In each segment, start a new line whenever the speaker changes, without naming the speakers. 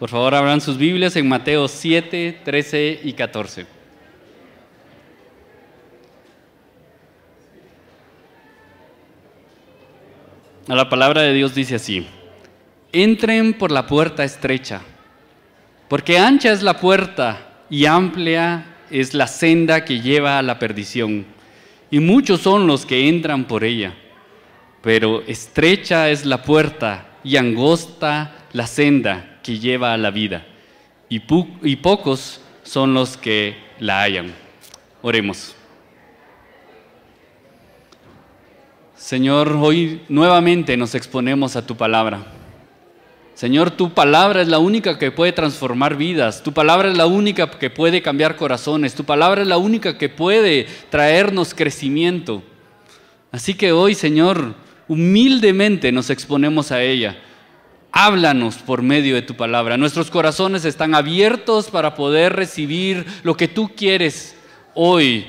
Por favor, abran sus Biblias en Mateo 7, 13 y 14. La palabra de Dios dice así, entren por la puerta estrecha, porque ancha es la puerta y amplia es la senda que lleva a la perdición, y muchos son los que entran por ella, pero estrecha es la puerta y angosta la senda que lleva a la vida, y, pocos son los que la hallan. Oremos. Señor, hoy nuevamente nos exponemos a tu palabra. Señor, tu palabra es la única que puede transformar vidas, tu palabra es la única que puede cambiar corazones, tu palabra es la única que puede traernos crecimiento. Así que hoy, Señor, humildemente nos exponemos a ella. Háblanos por medio de tu palabra. Nuestros corazones están abiertos para poder recibir lo que tú quieres hoy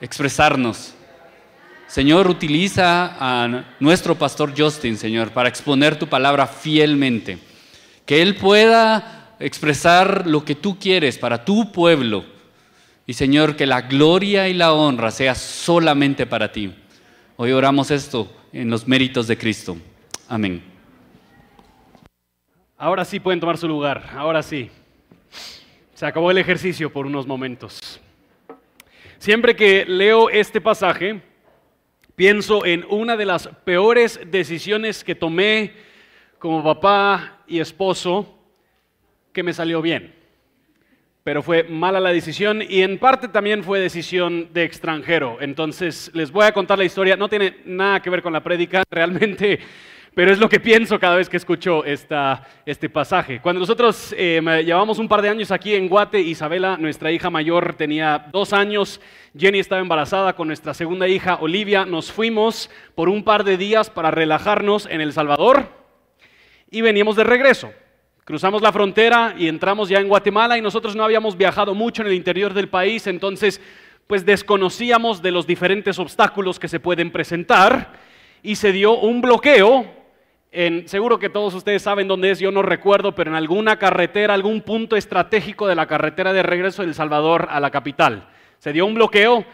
expresarnos. Señor, utiliza a nuestro pastor Justin, Señor, para exponer tu palabra fielmente. Que Él pueda expresar lo que tú quieres para tu pueblo. Y Señor, que la gloria y la honra sea solamente para ti. Hoy oramos esto en los méritos de Cristo. Amén.
Ahora sí pueden tomar su lugar, ahora sí. Se acabó el ejercicio por unos momentos. Siempre que leo este pasaje, Pienso en una de las peores decisiones que tomé como papá y esposo que me salió bien. Pero fue mala la decisión y en parte también fue decisión de extranjero. Entonces les voy a contar la historia. No tiene nada que ver con la prédica. Realmente pero es lo que pienso cada vez que escucho este pasaje. Cuando nosotros eh, llevamos un par de años aquí en Guate, Isabela, nuestra hija mayor, tenía dos años, Jenny estaba embarazada con nuestra segunda hija, Olivia, nos fuimos por un par de días para relajarnos en El Salvador y veníamos de regreso. Cruzamos la frontera y entramos ya en Guatemala y nosotros no habíamos viajado mucho en el interior del país, entonces pues desconocíamos de los diferentes obstáculos que se pueden presentar y se dio un bloqueo seguro que todos ustedes saben dónde es, yo no recuerdo, pero en alguna carretera, algún punto estratégico de la carretera de regreso de El Salvador a la capital. Se dio un bloqueo,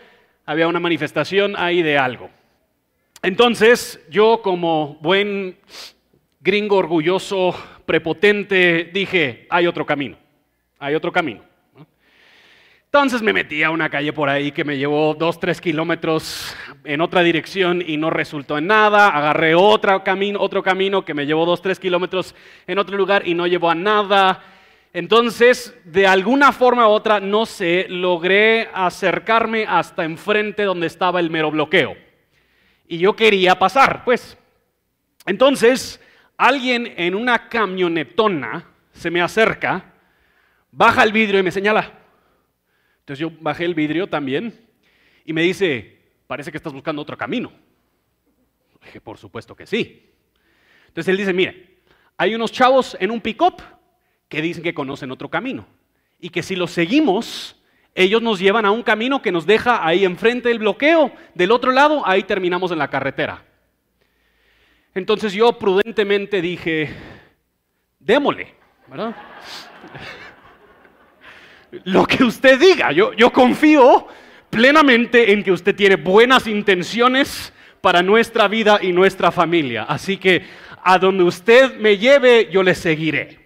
había una manifestación ahí de algo. Entonces, yo como buen gringo orgulloso, prepotente, dije, hay otro camino, hay otro camino. Entonces me metí a una calle por ahí que me llevó dos, tres kilómetros en otra dirección y no resultó en nada. Agarré otro camino, otro camino que me llevó dos, tres kilómetros en otro lugar y no llevó a nada. Entonces, de alguna forma u otra, no sé, logré acercarme hasta enfrente donde estaba el mero bloqueo. Y yo quería pasar, pues. Entonces, alguien en una camionetona se me acerca, baja el vidrio y me señala. Entonces yo bajé el vidrio también y me dice, parece que estás buscando otro camino. Dije, por supuesto que sí. Entonces él dice, mire, hay unos chavos en un pick-up que dicen que conocen otro camino y que si los seguimos, ellos nos llevan a un camino que nos deja ahí enfrente del bloqueo, del otro lado, ahí terminamos en la carretera. Entonces yo prudentemente dije, démosle, ¿verdad? Lo que usted diga. Yo, yo confío plenamente en que usted tiene buenas intenciones para nuestra vida y nuestra familia. Así que a donde usted me lleve, yo le seguiré.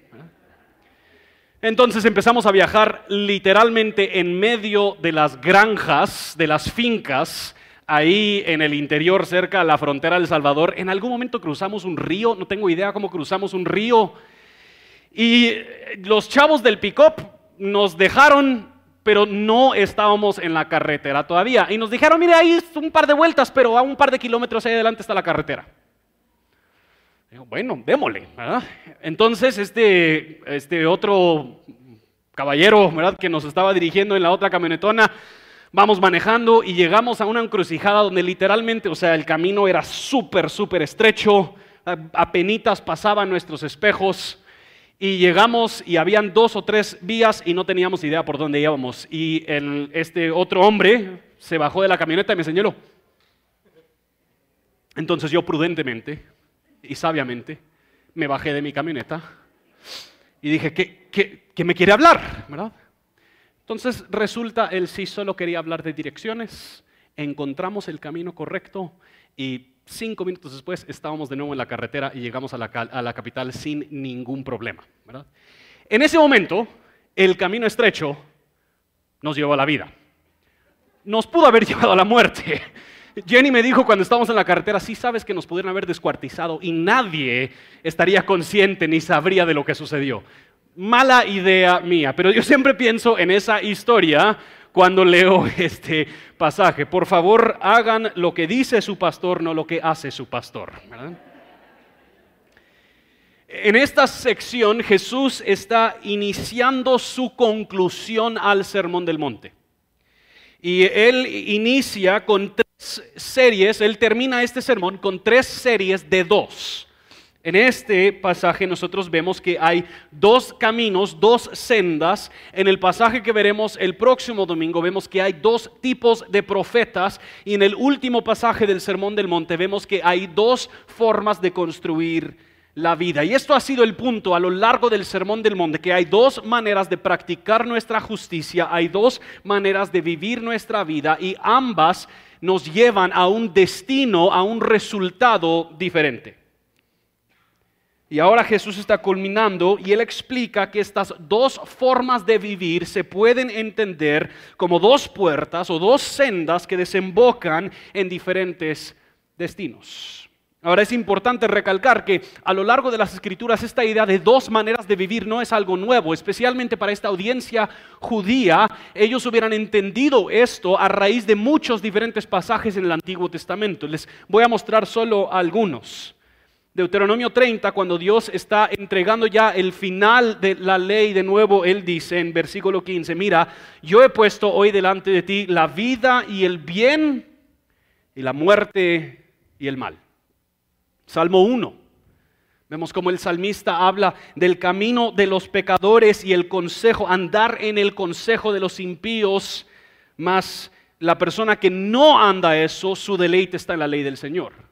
Entonces empezamos a viajar literalmente en medio de las granjas, de las fincas, ahí en el interior, cerca de la frontera del Salvador. En algún momento cruzamos un río, no tengo idea cómo cruzamos un río. Y los chavos del pick-up nos dejaron, pero no estábamos en la carretera todavía. Y nos dijeron, mire, ahí es un par de vueltas, pero a un par de kilómetros ahí adelante está la carretera. bueno, démosle. Entonces, este, este otro caballero ¿verdad? que nos estaba dirigiendo en la otra camionetona, vamos manejando y llegamos a una encrucijada donde literalmente, o sea, el camino era súper, súper estrecho, apenitas pasaban nuestros espejos y llegamos y habían dos o tres vías y no teníamos idea por dónde íbamos. Y este otro hombre se bajó de la camioneta y me señaló. Entonces yo prudentemente y sabiamente me bajé de mi camioneta y dije, ¿qué, que me quiere hablar, ¿verdad? Entonces resulta, él sí solo quería hablar de direcciones, encontramos el camino correcto y cinco minutos después estábamos de nuevo en la carretera y llegamos a la, capital sin ningún problema. ¿verdad? En ese momento, el camino estrecho nos llevó a la vida. Nos pudo haber llevado a la muerte. Jenny me dijo cuando estábamos en la carretera, sí sabes que nos pudieron haber descuartizado y nadie estaría consciente ni sabría de lo que sucedió. Mala idea mía, pero yo siempre pienso en esa historia cuando leo este pasaje. Por favor, hagan lo que dice su pastor, no lo que hace su pastor. En esta sección Jesús está iniciando su conclusión al Sermón del Monte. Y él inicia con tres series, él termina este sermón con tres series de dos. En este pasaje nosotros vemos que hay dos caminos, dos sendas. En el pasaje que veremos el próximo domingo vemos que hay dos tipos de profetas. Y en el último pasaje del Sermón del Monte vemos que hay dos formas de construir la vida. Y esto ha sido el punto a lo largo del Sermón del Monte, que hay dos maneras de practicar nuestra justicia, hay dos maneras de vivir nuestra vida y ambas nos llevan a un destino, a un resultado diferente. Y ahora Jesús está culminando y él explica que estas dos formas de vivir se pueden entender como dos puertas o dos sendas que desembocan en diferentes destinos. Ahora es importante recalcar que a lo largo de las escrituras esta idea de dos maneras de vivir no es algo nuevo, especialmente para esta audiencia judía. Ellos hubieran entendido esto a raíz de muchos diferentes pasajes en el Antiguo Testamento. Les voy a mostrar solo algunos. Deuteronomio 30, cuando Dios está entregando ya el final de la ley, de nuevo Él dice en versículo 15, mira, yo he puesto hoy delante de ti la vida y el bien y la muerte y el mal. Salmo 1. Vemos como el salmista habla del camino de los pecadores y el consejo, andar en el consejo de los impíos, más la persona que no anda eso, su deleite está en la ley del Señor.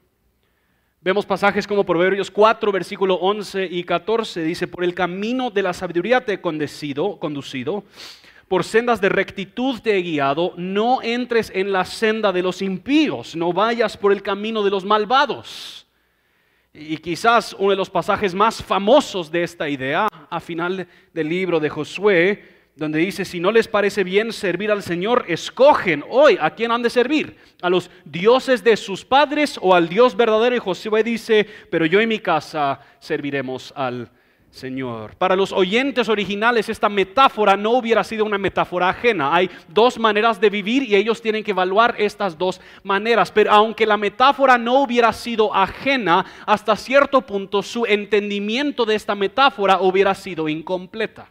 Vemos pasajes como Proverbios 4, versículo 11 y 14. Dice, por el camino de la sabiduría te he conducido, conducido, por sendas de rectitud te he guiado, no entres en la senda de los impíos, no vayas por el camino de los malvados. Y quizás uno de los pasajes más famosos de esta idea, a final del libro de Josué, donde dice, si no les parece bien servir al Señor, escogen hoy a quién han de servir, a los dioses de sus padres o al Dios verdadero. Y Josué dice, pero yo y mi casa serviremos al Señor. Para los oyentes originales esta metáfora no hubiera sido una metáfora ajena. Hay dos maneras de vivir y ellos tienen que evaluar estas dos maneras. Pero aunque la metáfora no hubiera sido ajena, hasta cierto punto su entendimiento de esta metáfora hubiera sido incompleta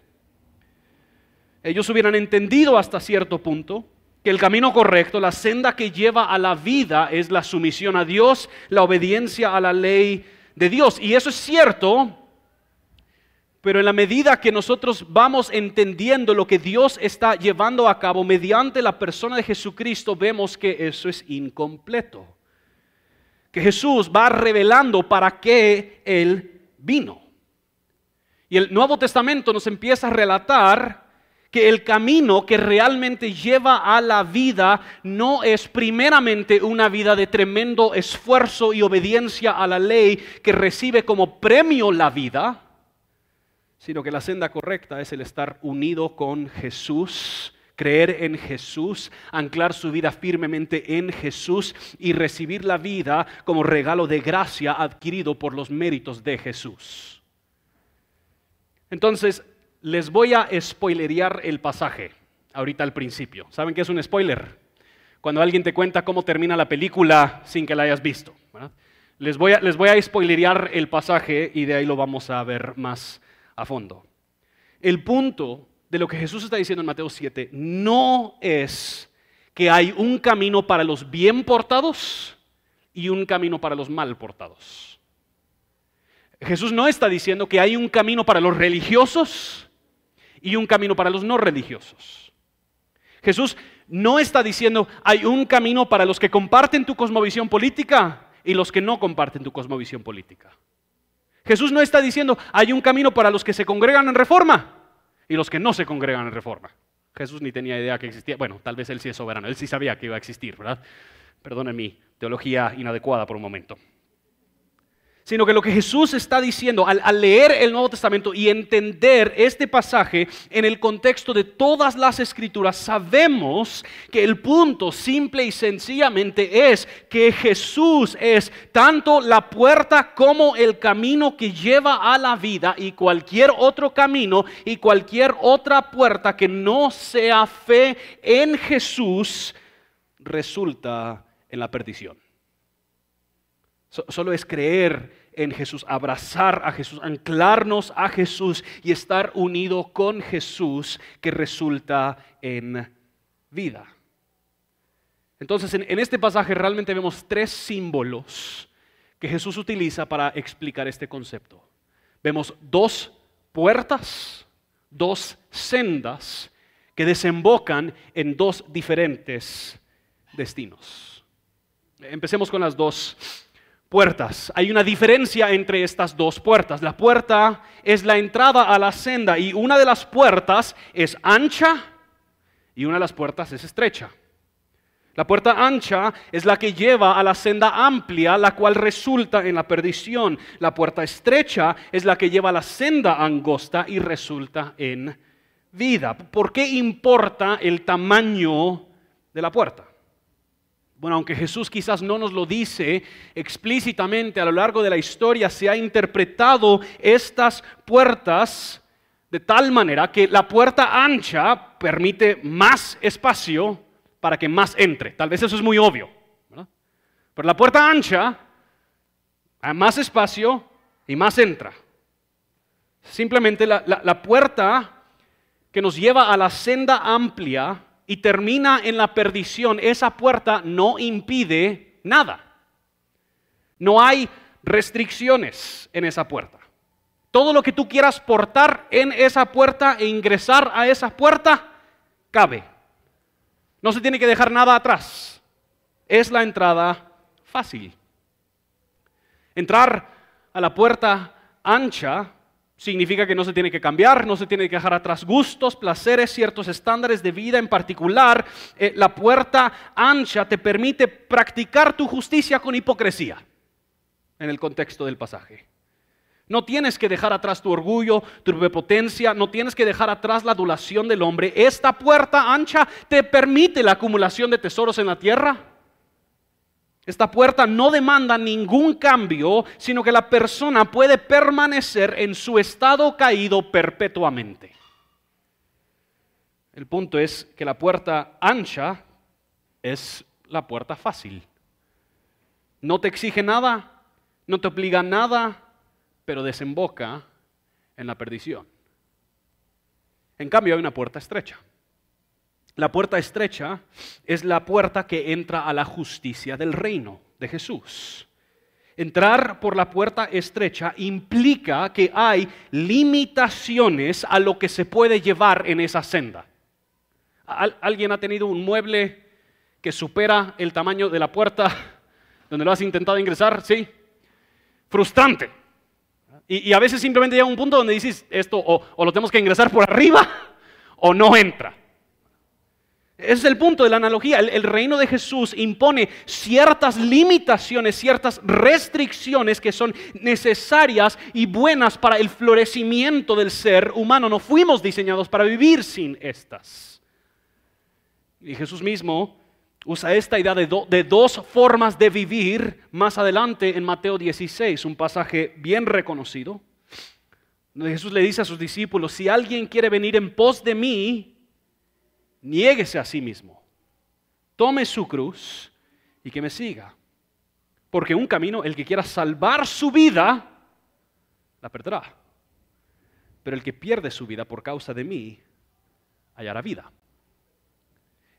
ellos hubieran entendido hasta cierto punto que el camino correcto, la senda que lleva a la vida es la sumisión a Dios, la obediencia a la ley de Dios. Y eso es cierto, pero en la medida que nosotros vamos entendiendo lo que Dios está llevando a cabo mediante la persona de Jesucristo, vemos que eso es incompleto. Que Jesús va revelando para qué Él vino. Y el Nuevo Testamento nos empieza a relatar que el camino que realmente lleva a la vida no es primeramente una vida de tremendo esfuerzo y obediencia a la ley que recibe como premio la vida, sino que la senda correcta es el estar unido con Jesús, creer en Jesús, anclar su vida firmemente en Jesús y recibir la vida como regalo de gracia adquirido por los méritos de Jesús. Entonces, les voy a spoilerear el pasaje ahorita al principio. ¿Saben qué es un spoiler? Cuando alguien te cuenta cómo termina la película sin que la hayas visto. Les, voy a, les voy a spoilerear el pasaje y de ahí lo vamos a ver más a fondo. El punto de lo que Jesús está diciendo en Mateo 7 no es que hay un camino para los bien portados y un camino para los mal portados. Jesús no está diciendo que hay un camino para los religiosos y un camino para los no religiosos. Jesús no está diciendo hay un camino para los que comparten tu cosmovisión política y los que no comparten tu cosmovisión política. Jesús no está diciendo hay un camino para los que se congregan en reforma y los que no se congregan en reforma. Jesús ni tenía idea que existía. Bueno, tal vez él sí es soberano, él sí sabía que iba a existir, ¿verdad? Perdone mi teología inadecuada por un momento sino que lo que Jesús está diciendo al, leer el Nuevo Testamento y entender este pasaje en el contexto de todas las escrituras, sabemos que el punto simple y sencillamente es que Jesús es tanto la puerta como el camino que lleva a la vida y cualquier otro camino y cualquier otra puerta que no sea fe en Jesús resulta en la perdición. Solo es creer en Jesús, abrazar a Jesús, anclarnos a Jesús y estar unido con Jesús que resulta en vida. Entonces, en, este pasaje realmente vemos tres símbolos que Jesús utiliza para explicar este concepto. Vemos dos puertas, dos sendas que desembocan en dos diferentes destinos. Empecemos con las dos Hay una diferencia entre estas dos puertas. La puerta es la entrada a la senda y una de las puertas es ancha y una de las puertas es estrecha. La puerta ancha es la que lleva a la senda amplia, la cual resulta en la perdición. La puerta estrecha es la que lleva a la senda angosta y resulta en vida. ¿Por qué importa el tamaño de la puerta? Bueno, aunque Jesús quizás no nos lo dice explícitamente a lo largo de la historia, se ha interpretado estas puertas de tal manera que la puerta ancha permite más espacio para que más entre. Tal vez eso es muy obvio. Pero la puerta ancha, hay más espacio y más entra. Simplemente la, la puerta que nos lleva a la senda amplia y termina en la perdición, esa puerta no impide nada. No hay restricciones en esa puerta. Todo lo que tú quieras portar en esa puerta e ingresar a esa puerta, cabe. No se tiene que dejar nada atrás. Es la entrada fácil. Entrar a la puerta ancha Significa que no se tiene que cambiar, no se tiene que dejar atrás gustos, placeres, ciertos estándares de vida en particular. Eh, la puerta ancha te permite practicar tu justicia con hipocresía en el contexto del pasaje. No tienes que dejar atrás tu orgullo, tu prepotencia, no tienes que dejar atrás la adulación del hombre. Esta puerta ancha te permite la acumulación de tesoros en la tierra esta puerta no demanda ningún cambio, sino que la persona puede permanecer en su estado caído perpetuamente. El punto es que la puerta ancha es la puerta fácil. No te exige nada, no te obliga a nada, pero desemboca en la perdición. En cambio hay una puerta estrecha. La puerta estrecha es la puerta que entra a la justicia del reino de Jesús. Entrar por la puerta estrecha implica que hay limitaciones a lo que se puede llevar en esa senda. ¿Alguien ha tenido un mueble que supera el tamaño de la puerta donde lo has intentado ingresar? Sí. Frustrante. Y, a veces simplemente llega un punto donde dices esto o, lo tenemos que ingresar por arriba o no entra. Es el punto de la analogía. El, reino de Jesús impone ciertas limitaciones, ciertas restricciones que son necesarias y buenas para el florecimiento del ser humano. No fuimos diseñados para vivir sin estas. Y Jesús mismo usa esta idea de, dos formas de vivir más adelante en Mateo 16, un pasaje bien reconocido. Jesús le dice a sus discípulos, si alguien quiere venir en pos de mí, niéguese a sí mismo, tome su cruz y que me siga. Porque un camino, el que quiera salvar su vida, la perderá. Pero el que pierde su vida por causa de mí, hallará vida.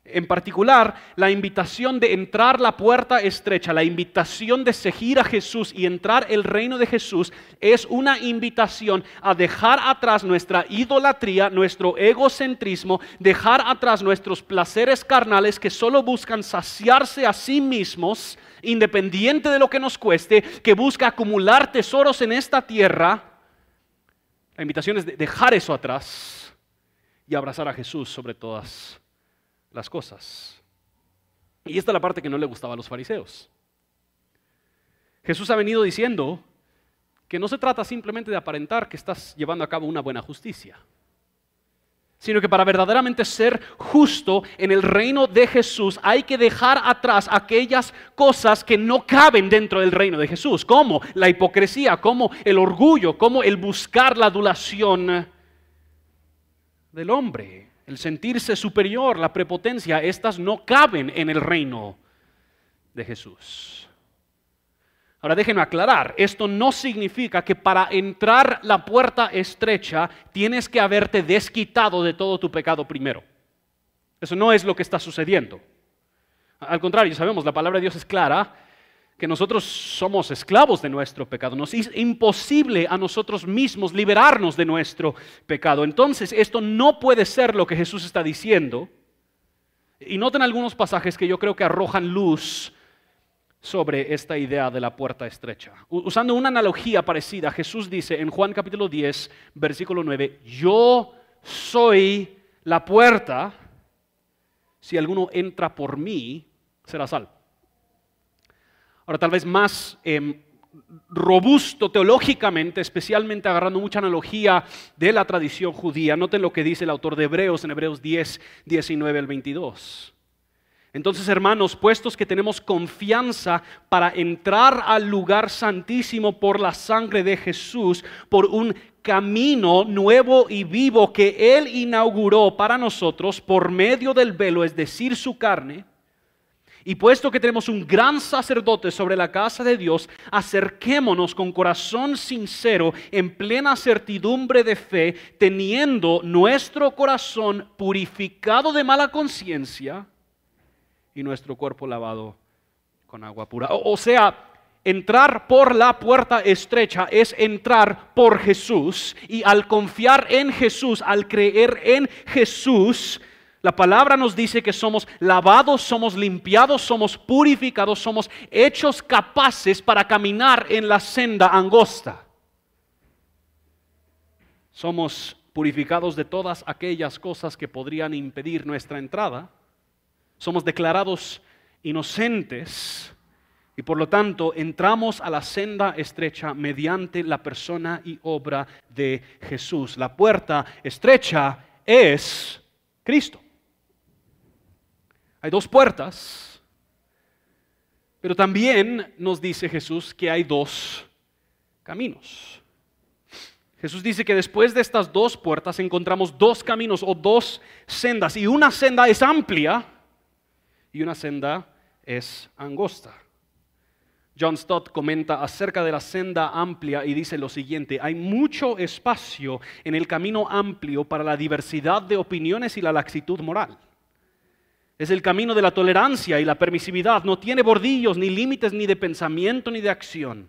En particular, la invitación de entrar la puerta estrecha, la invitación de seguir a Jesús y entrar el reino de Jesús es una invitación a dejar atrás nuestra idolatría, nuestro egocentrismo, dejar atrás nuestros placeres carnales que solo buscan saciarse a sí mismos, independiente de lo que nos cueste, que busca acumular tesoros en esta tierra. La invitación es de dejar eso atrás y abrazar a Jesús sobre todas las cosas. Y esta es la parte que no le gustaba a los fariseos. Jesús ha venido diciendo que no se trata simplemente de aparentar que estás llevando a cabo una buena justicia sino que para verdaderamente ser justo en el reino de Jesús hay que dejar atrás aquellas cosas que no caben dentro del reino de Jesús, como la hipocresía, como el orgullo, como el buscar la adulación del hombre, el sentirse superior, la prepotencia, estas no caben en el reino de Jesús. Ahora déjenme aclarar, esto no significa que para entrar la puerta estrecha tienes que haberte desquitado de todo tu pecado primero. Eso no es lo que está sucediendo. Al contrario, sabemos, la palabra de Dios es clara, que nosotros somos esclavos de nuestro pecado. Nos es imposible a nosotros mismos liberarnos de nuestro pecado. Entonces, esto no puede ser lo que Jesús está diciendo. Y noten algunos pasajes que yo creo que arrojan luz sobre esta idea de la puerta estrecha. Usando una analogía parecida, Jesús dice en Juan capítulo 10, versículo 9, yo soy la puerta, si alguno entra por mí, será salvo. Ahora, tal vez más em, robusto teológicamente, especialmente agarrando mucha analogía de la tradición judía, noten lo que dice el autor de Hebreos en Hebreos 10, 19 al 22. Entonces, hermanos, puestos que tenemos confianza para entrar al lugar santísimo por la sangre de Jesús, por un camino nuevo y vivo que Él inauguró para nosotros por medio del velo, es decir, su carne, y puesto que tenemos un gran sacerdote sobre la casa de Dios, acerquémonos con corazón sincero, en plena certidumbre de fe, teniendo nuestro corazón purificado de mala conciencia y nuestro cuerpo lavado con agua pura. O, sea, entrar por la puerta estrecha es entrar por Jesús y al confiar en Jesús, al creer en Jesús, la palabra nos dice que somos lavados, somos limpiados, somos purificados, somos hechos capaces para caminar en la senda angosta. Somos purificados de todas aquellas cosas que podrían impedir nuestra entrada somos declarados inocentes y por lo tanto entramos a la senda estrecha mediante la persona y obra de Jesús. La puerta estrecha es Cristo. Hay dos puertas, pero también nos dice Jesús que hay dos caminos. Jesús dice que después de estas dos puertas encontramos dos caminos o dos sendas y una senda es amplia y una senda es angosta. John Stott comenta acerca de la senda amplia y dice lo siguiente, hay mucho espacio en el camino amplio para la diversidad de opiniones y la laxitud moral. Es el camino de la tolerancia y la permisividad, no tiene bordillos ni límites ni de pensamiento ni de acción.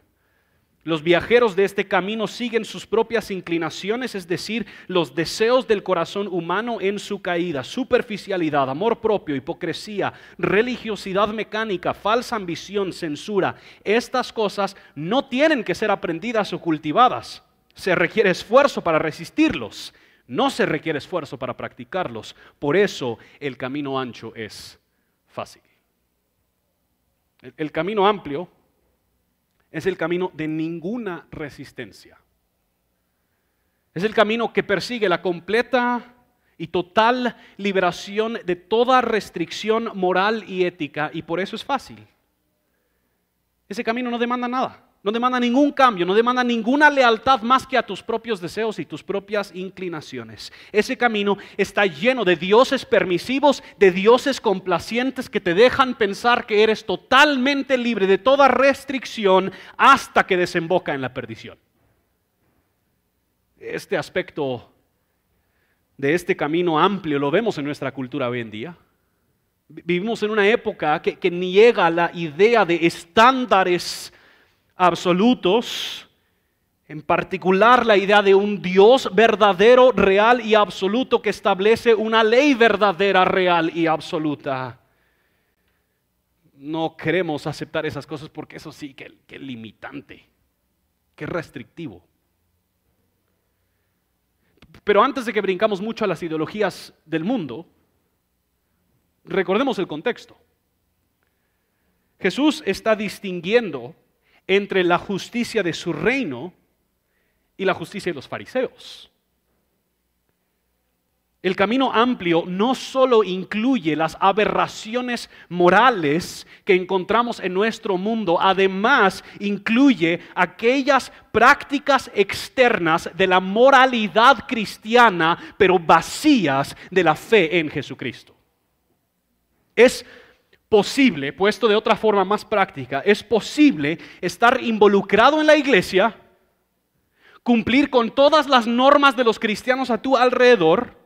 Los viajeros de este camino siguen sus propias inclinaciones, es decir, los deseos del corazón humano en su caída, superficialidad, amor propio, hipocresía, religiosidad mecánica, falsa ambición, censura. Estas cosas no tienen que ser aprendidas o cultivadas. Se requiere esfuerzo para resistirlos. No se requiere esfuerzo para practicarlos. Por eso el camino ancho es fácil. El, camino amplio es el camino de ninguna resistencia. Es el camino que persigue la completa y total liberación de toda restricción moral y ética y por eso es fácil. Ese camino no demanda nada. No demanda ningún cambio, no demanda ninguna lealtad más que a tus propios deseos y tus propias inclinaciones. Ese camino está lleno de dioses permisivos, de dioses complacientes que te dejan pensar que eres totalmente libre de toda restricción hasta que desemboca en la perdición. Este aspecto de este camino amplio lo vemos en nuestra cultura hoy en día. Vivimos en una época que, que niega la idea de estándares absolutos, en particular la idea de un Dios verdadero, real y absoluto que establece una ley verdadera, real y absoluta. No queremos aceptar esas cosas porque eso sí, que, limitante, que restrictivo. Pero antes de que brincamos mucho a las ideologías del mundo, recordemos el contexto. Jesús está distinguiendo entre la justicia de su reino y la justicia de los fariseos. El camino amplio no solo incluye las aberraciones morales que encontramos en nuestro mundo, además incluye aquellas prácticas externas de la moralidad cristiana, pero vacías de la fe en Jesucristo. Es posible, puesto de otra forma más práctica, es posible estar involucrado en la iglesia, cumplir con todas las normas de los cristianos a tu alrededor,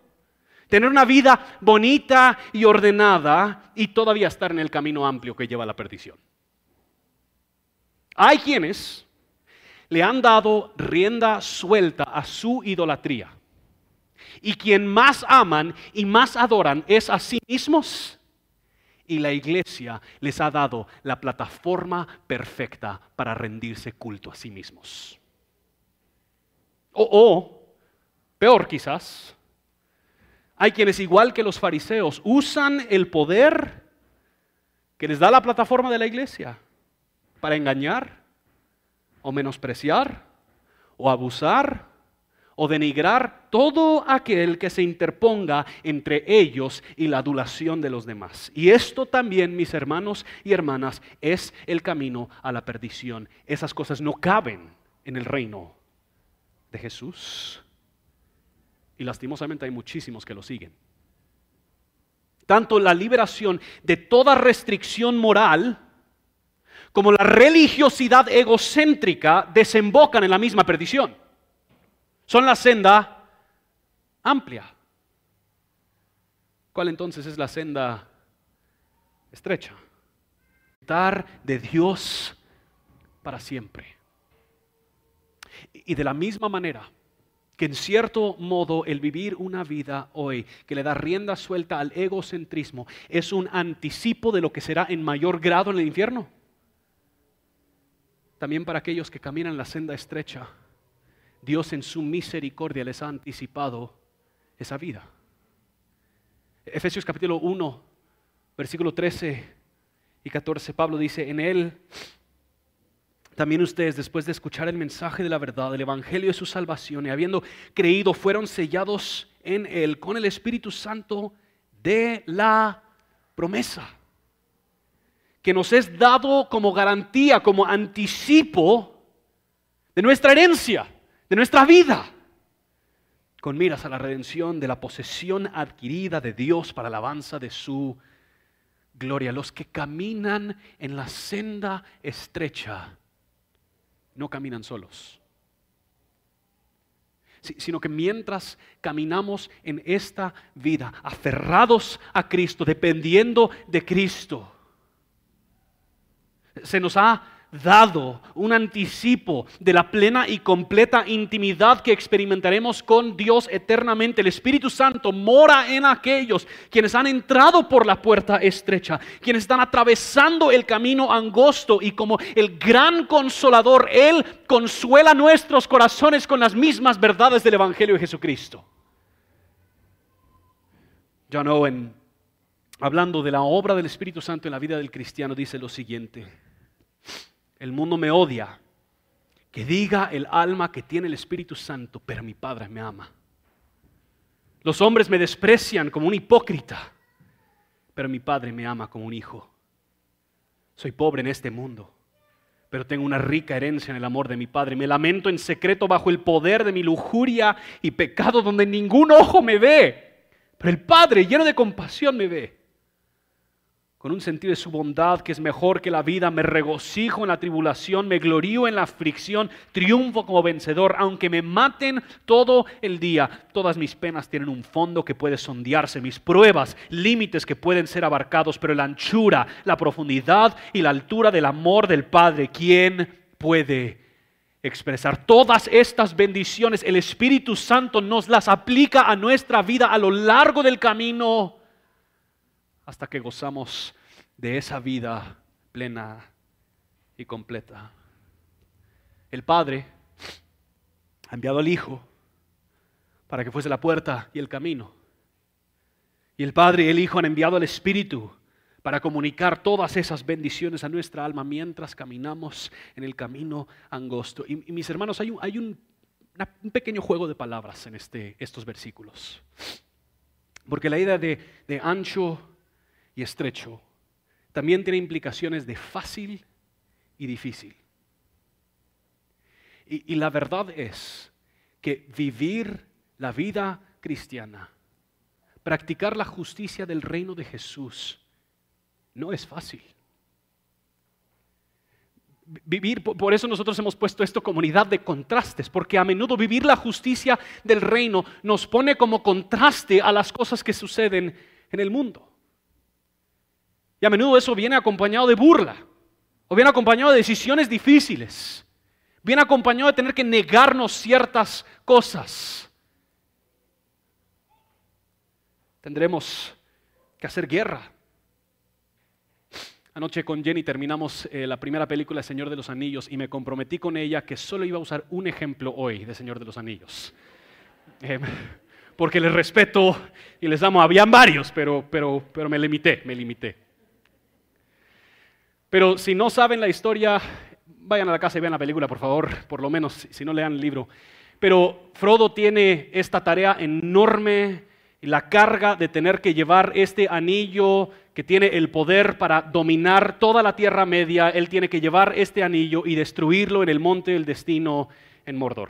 tener una vida bonita y ordenada y todavía estar en el camino amplio que lleva a la perdición. Hay quienes le han dado rienda suelta a su idolatría. Y quien más aman y más adoran es a sí mismos. Y la iglesia les ha dado la plataforma perfecta para rendirse culto a sí mismos. O, o peor quizás, hay quienes, igual que los fariseos, usan el poder que les da la plataforma de la iglesia para engañar o menospreciar o abusar o denigrar todo aquel que se interponga entre ellos y la adulación de los demás. Y esto también, mis hermanos y hermanas, es el camino a la perdición. Esas cosas no caben en el reino de Jesús. Y lastimosamente hay muchísimos que lo siguen. Tanto la liberación de toda restricción moral como la religiosidad egocéntrica desembocan en la misma perdición. Son la senda amplia. ¿Cuál entonces es la senda estrecha? Dar de Dios para siempre. Y de la misma manera, que en cierto modo el vivir una vida hoy que le da rienda suelta al egocentrismo es un anticipo de lo que será en mayor grado en el infierno. También para aquellos que caminan la senda estrecha, Dios en su misericordia les ha anticipado esa vida. Efesios capítulo 1, versículo 13 y 14, Pablo dice, en él también ustedes, después de escuchar el mensaje de la verdad, el Evangelio de su salvación, y habiendo creído, fueron sellados en Él con el Espíritu Santo de la promesa, que nos es dado como garantía, como anticipo de nuestra herencia, de nuestra vida, con miras a la redención de la posesión adquirida de Dios para la alabanza de su gloria. Los que caminan en la senda estrecha no caminan solos, sino que mientras caminamos en esta vida, aferrados a Cristo, dependiendo de Cristo, se nos ha dado un anticipo de la plena y completa intimidad que experimentaremos con Dios eternamente. El Espíritu Santo mora en aquellos quienes han entrado por la puerta estrecha, quienes están atravesando el camino angosto y como el gran consolador, Él consuela nuestros corazones con las mismas verdades del Evangelio de Jesucristo. John Owen, hablando de la obra del Espíritu Santo en la vida del cristiano, dice lo siguiente el mundo me odia. Que diga el alma que tiene el Espíritu Santo, pero mi Padre me ama. Los hombres me desprecian como un hipócrita, pero mi Padre me ama como un hijo. Soy pobre en este mundo, pero tengo una rica herencia en el amor de mi Padre. Me lamento en secreto bajo el poder de mi lujuria y pecado donde ningún ojo me ve, pero el Padre lleno de compasión me ve con un sentido de su bondad que es mejor que la vida, me regocijo en la tribulación, me glorío en la aflicción, triunfo como vencedor, aunque me maten todo el día. Todas mis penas tienen un fondo que puede sondearse, mis pruebas, límites que pueden ser abarcados, pero la anchura, la profundidad y la altura del amor del Padre, ¿quién puede expresar todas estas bendiciones? El Espíritu Santo nos las aplica a nuestra vida a lo largo del camino hasta que gozamos de esa vida plena y completa. El Padre ha enviado al Hijo para que fuese la puerta y el camino. Y el Padre y el Hijo han enviado al Espíritu para comunicar todas esas bendiciones a nuestra alma mientras caminamos en el camino angosto. Y, mis hermanos, hay, un, pequeño juego de palabras en este, estos versículos. Porque la idea de, ancho y estrecho también tiene implicaciones de fácil y difícil. y la verdad es que vivir la vida cristiana, practicar la justicia del reino de Jesús, no es fácil. Vivir, por eso nosotros hemos puesto esto como unidad de contrastes, porque a menudo vivir la justicia del reino nos pone como contraste a las cosas que suceden en el mundo. Y a menudo eso viene acompañado de burla, o viene acompañado de decisiones difíciles, viene acompañado de tener que negarnos ciertas cosas. Tendremos que hacer guerra Anoche con Jenny terminamos eh, la primera película de Señor de los Anillos y me comprometí con ella que solo iba a usar un ejemplo hoy de Señor de los Anillos. Em, porque les respeto y les amo. Habían varios, pero, pero, pero me limité, me limité. Pero si no saben la historia, vayan a la casa y vean la película, por favor, por lo menos, si no lean el libro. Pero Frodo tiene esta tarea enorme, la carga de tener que llevar este anillo que tiene el poder para dominar toda la Tierra Media, él tiene que llevar este anillo y destruirlo en el monte del destino en Mordor.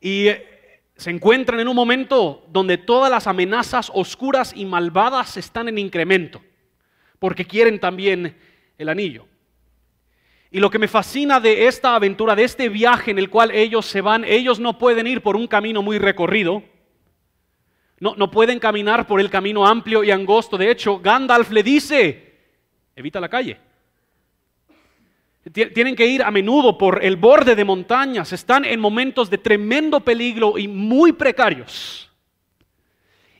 Y eh, se encuentran en un momento donde todas las amenazas oscuras y malvadas están en incremento, porque quieren también el anillo. Y lo que me fascina de esta aventura, de este viaje en el cual ellos se van, ellos no pueden ir por un camino muy recorrido, no, pueden caminar por el camino amplio y angosto. De hecho, Gandalf le dice, evita la calle. Tienen que ir a menudo por el borde de montañas. Están en momentos de tremendo peligro y muy precarios.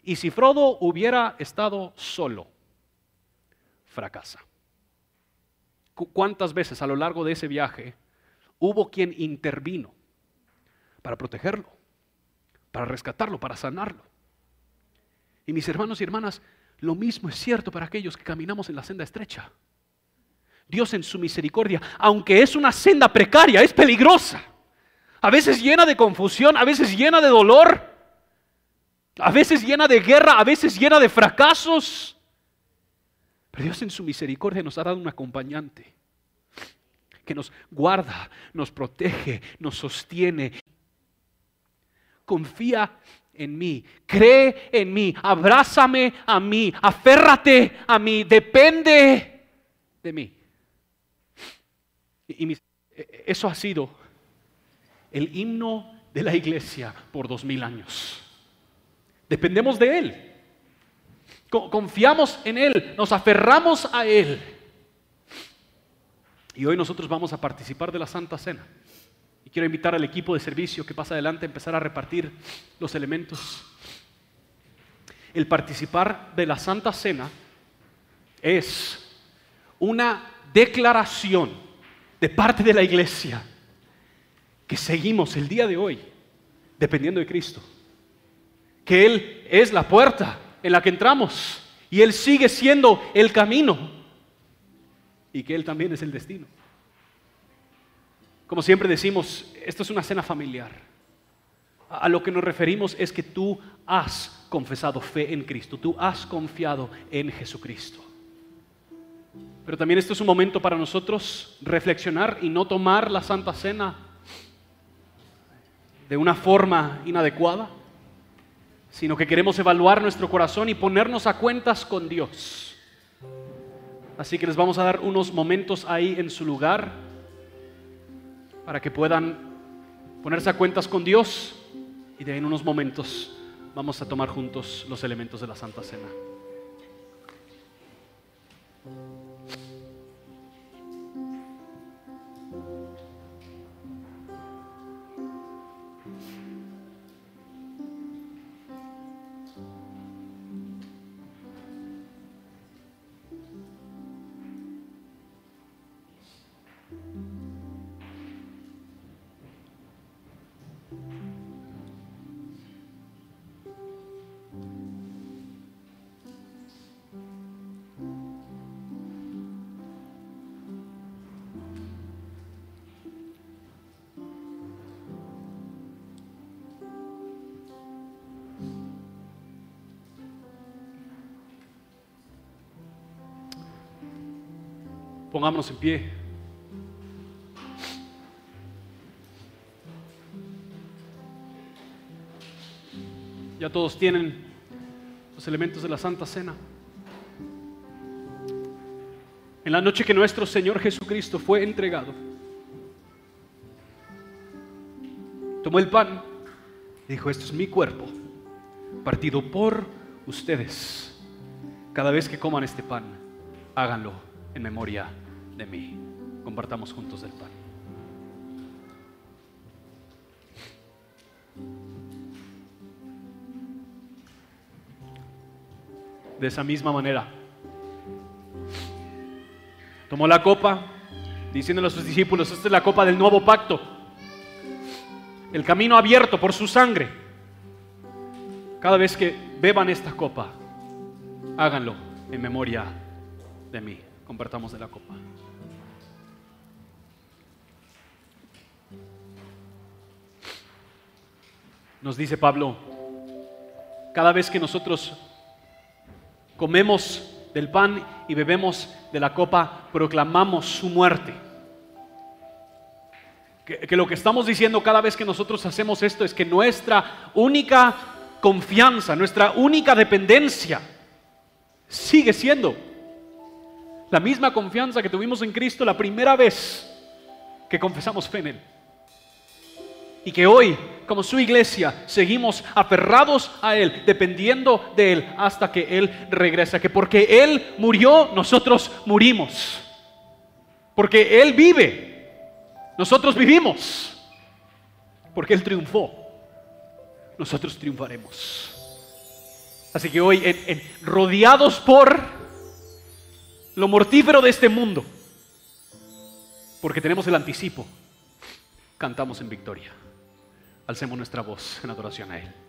Y si Frodo hubiera estado solo, fracasa. ¿Cuántas veces a lo largo de ese viaje hubo quien intervino para protegerlo, para rescatarlo, para sanarlo? Y mis hermanos y hermanas, lo mismo es cierto para aquellos que caminamos en la senda estrecha. Dios en su misericordia, aunque es una senda precaria, es peligrosa. A veces llena de confusión, a veces llena de dolor, a veces llena de guerra, a veces llena de fracasos. Pero Dios en su misericordia nos ha dado un acompañante que nos guarda, nos protege, nos sostiene. Confía en mí, cree en mí, abrázame a mí, aférrate a mí, depende de mí. Y, eso ha sido el himno de la iglesia por dos mil años. Dependemos de Él. Confiamos en Él, nos aferramos a Él. Y hoy nosotros vamos a participar de la Santa Cena. Y quiero invitar al equipo de servicio que pasa adelante a empezar a repartir los elementos. El participar de la Santa Cena es una declaración de parte de la iglesia que seguimos el día de hoy dependiendo de Cristo. Que Él es la puerta en la que entramos y Él sigue siendo el camino y que Él también es el destino. Como siempre decimos, esto es una cena familiar. A lo que nos referimos es que tú has confesado fe en Cristo, tú has confiado en Jesucristo. Pero también esto es un momento para nosotros reflexionar y no tomar la Santa Cena de una forma inadecuada, sino que queremos evaluar nuestro corazón y ponernos a cuentas con Dios. Así que les vamos a dar unos momentos ahí en su lugar para que puedan ponerse a cuentas con Dios y de ahí en unos momentos vamos a tomar juntos los elementos de la Santa Cena. Pongámonos en pie. Ya todos tienen los elementos de la Santa Cena. En la noche que nuestro Señor Jesucristo fue entregado, tomó el pan y dijo, esto es mi cuerpo, partido por ustedes. Cada vez que coman este pan, háganlo en memoria de mí. Compartamos juntos el pan. De esa misma manera, tomó la copa, diciéndole a sus discípulos, esta es la copa del nuevo pacto, el camino abierto por su sangre. Cada vez que beban esta copa, háganlo en memoria de mí. Compartamos de la copa. Nos dice Pablo, cada vez que nosotros comemos del pan y bebemos de la copa, proclamamos su muerte. Que, lo que estamos diciendo cada vez que nosotros hacemos esto es que nuestra única confianza, nuestra única dependencia sigue siendo la misma confianza que tuvimos en Cristo la primera vez que confesamos fe en Él. Y que hoy, como su iglesia, seguimos aferrados a Él, dependiendo de Él hasta que Él regresa. Que porque Él murió, nosotros murimos. Porque Él vive, nosotros vivimos. Porque Él triunfó, nosotros triunfaremos. Así que hoy, rodeados por lo mortífero de este mundo, porque tenemos el anticipo, cantamos en victoria. Alcemos nuestra voz en adoración a Él.